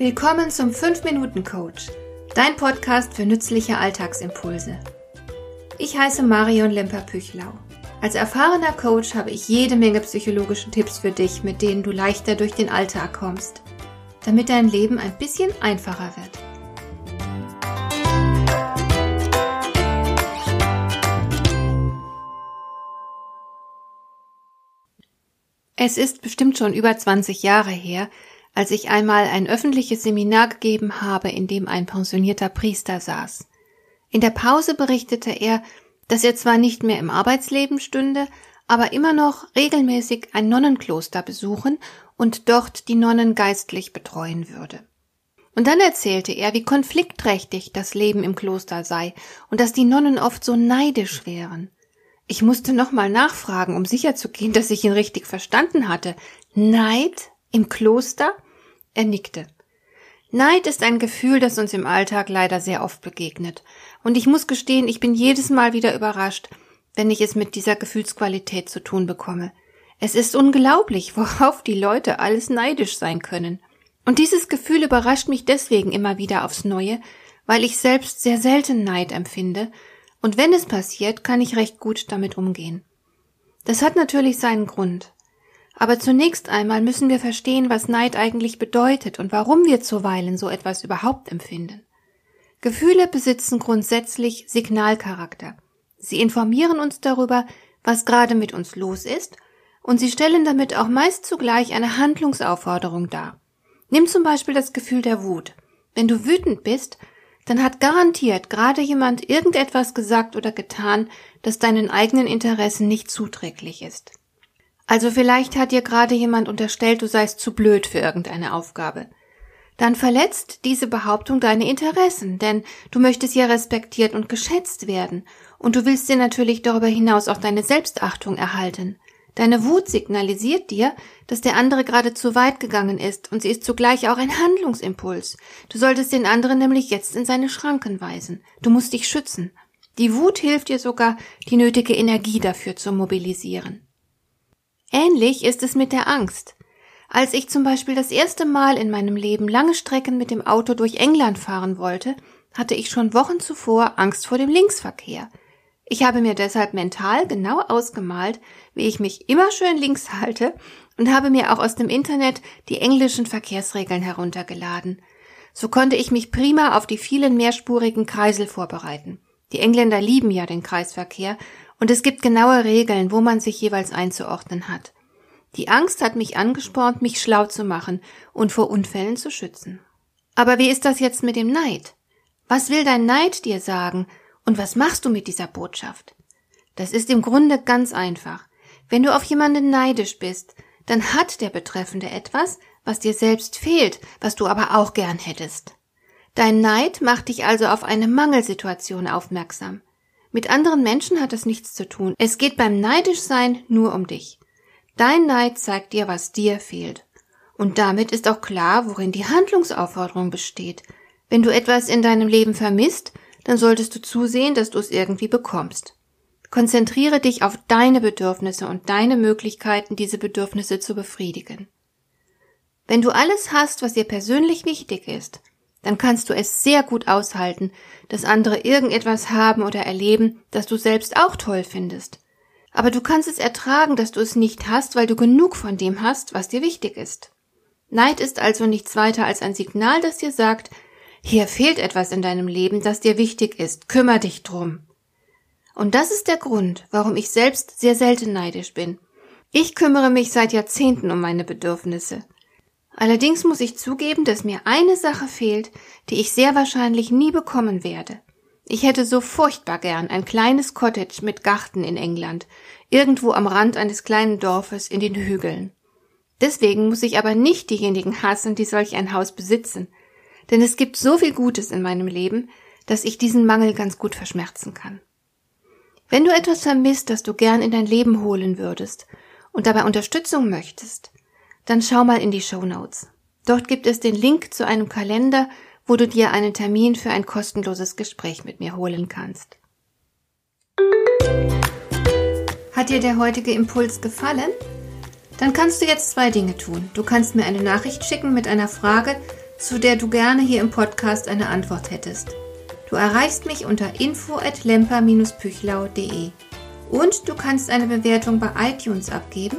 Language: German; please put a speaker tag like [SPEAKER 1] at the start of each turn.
[SPEAKER 1] Willkommen zum 5-Minuten-Coach, dein Podcast für nützliche Alltagsimpulse. Ich heiße Marion Lemper-Püchlau. Als erfahrener Coach habe ich jede Menge psychologische Tipps für dich, mit denen du leichter durch den Alltag kommst, damit dein Leben ein bisschen einfacher wird. Es ist bestimmt schon über 20 Jahre her, als ich einmal ein öffentliches Seminar gegeben habe, in dem ein pensionierter Priester saß. In der Pause berichtete er, dass er zwar nicht mehr im Arbeitsleben stünde, aber immer noch regelmäßig ein Nonnenkloster besuchen und dort die Nonnen geistlich betreuen würde. Und dann erzählte er, wie konfliktträchtig das Leben im Kloster sei und dass die Nonnen oft so neidisch wären. Ich musste nochmal nachfragen, um sicherzugehen, dass ich ihn richtig verstanden hatte. Neid im Kloster? Er nickte. Neid ist ein Gefühl, das uns im Alltag leider sehr oft begegnet. Und ich muss gestehen, ich bin jedes Mal wieder überrascht, wenn ich es mit dieser Gefühlsqualität zu tun bekomme. Es ist unglaublich, worauf die Leute alles neidisch sein können. Und dieses Gefühl überrascht mich deswegen immer wieder aufs Neue, weil ich selbst sehr selten Neid empfinde und wenn es passiert, kann ich recht gut damit umgehen. Das hat natürlich seinen Grund. Aber zunächst einmal müssen wir verstehen, was Neid eigentlich bedeutet und warum wir zuweilen so etwas überhaupt empfinden. Gefühle besitzen grundsätzlich Signalcharakter. Sie informieren uns darüber, was gerade mit uns los ist, und sie stellen damit auch meist zugleich eine Handlungsaufforderung dar. Nimm zum Beispiel das Gefühl der Wut. Wenn du wütend bist, dann hat garantiert gerade jemand irgendetwas gesagt oder getan, das deinen eigenen Interessen nicht zuträglich ist. Also vielleicht hat dir gerade jemand unterstellt, du seist zu blöd für irgendeine Aufgabe. Dann verletzt diese Behauptung deine Interessen, denn du möchtest ja respektiert und geschätzt werden, und du willst dir natürlich darüber hinaus auch deine Selbstachtung erhalten. Deine Wut signalisiert dir, dass der andere gerade zu weit gegangen ist und sie ist zugleich auch ein Handlungsimpuls. Du solltest den anderen nämlich jetzt in seine Schranken weisen. Du musst dich schützen. Die Wut hilft dir sogar, die nötige Energie dafür zu mobilisieren. Ähnlich ist es mit der Angst. Als ich zum Beispiel das erste Mal in meinem Leben lange Strecken mit dem Auto durch England fahren wollte, hatte ich schon Wochen zuvor Angst vor dem Linksverkehr. Ich habe mir deshalb mental genau ausgemalt, wie ich mich immer schön links halte und habe mir auch aus dem Internet die englischen Verkehrsregeln heruntergeladen. So konnte ich mich prima auf die vielen mehrspurigen Kreisel vorbereiten. Die Engländer lieben ja den Kreisverkehr und es gibt genaue Regeln, wo man sich jeweils einzuordnen hat. Die Angst hat mich angespornt, mich schlau zu machen und vor Unfällen zu schützen. Aber wie ist das jetzt mit dem Neid? Was will dein Neid dir sagen und was machst du mit dieser Botschaft? Das ist im Grunde ganz einfach. Wenn du auf jemanden neidisch bist, dann hat der Betreffende etwas, was dir selbst fehlt, was du aber auch gern hättest. Dein Neid macht dich also auf eine Mangelsituation aufmerksam. Mit anderen Menschen hat es nichts zu tun. Es geht beim Neidischsein nur um dich. Dein Neid zeigt dir, was dir fehlt. Und damit ist auch klar, worin die Handlungsaufforderung besteht. Wenn du etwas in deinem Leben vermisst, dann solltest du zusehen, dass du es irgendwie bekommst. Konzentriere dich auf deine Bedürfnisse und deine Möglichkeiten, diese Bedürfnisse zu befriedigen. Wenn du alles hast, was dir persönlich wichtig ist, dann kannst du es sehr gut aushalten, dass andere irgendetwas haben oder erleben, das du selbst auch toll findest. Aber du kannst es ertragen, dass du es nicht hast, weil du genug von dem hast, was dir wichtig ist. Neid ist also nichts weiter als ein Signal, das dir sagt, hier fehlt etwas in deinem Leben, das dir wichtig ist, kümmer dich drum. Und das ist der Grund, warum ich selbst sehr selten neidisch bin. Ich kümmere mich seit Jahrzehnten um meine Bedürfnisse. Allerdings muss ich zugeben, dass mir eine Sache fehlt, die ich sehr wahrscheinlich nie bekommen werde. Ich hätte so furchtbar gern ein kleines Cottage mit Garten in England, irgendwo am Rand eines kleinen Dorfes in den Hügeln. Deswegen muss ich aber nicht diejenigen hassen, die solch ein Haus besitzen, denn es gibt so viel Gutes in meinem Leben, dass ich diesen Mangel ganz gut verschmerzen kann. Wenn du etwas vermisst, das du gern in dein Leben holen würdest und dabei Unterstützung möchtest, dann schau mal in die Show Notes. Dort gibt es den Link zu einem Kalender, wo du dir einen Termin für ein kostenloses Gespräch mit mir holen kannst. Hat dir der heutige Impuls gefallen? Dann kannst du jetzt zwei Dinge tun. Du kannst mir eine Nachricht schicken mit einer Frage, zu der du gerne hier im Podcast eine Antwort hättest. Du erreichst mich unter info@lemper-püchlau.de. Und du kannst eine Bewertung bei iTunes abgeben,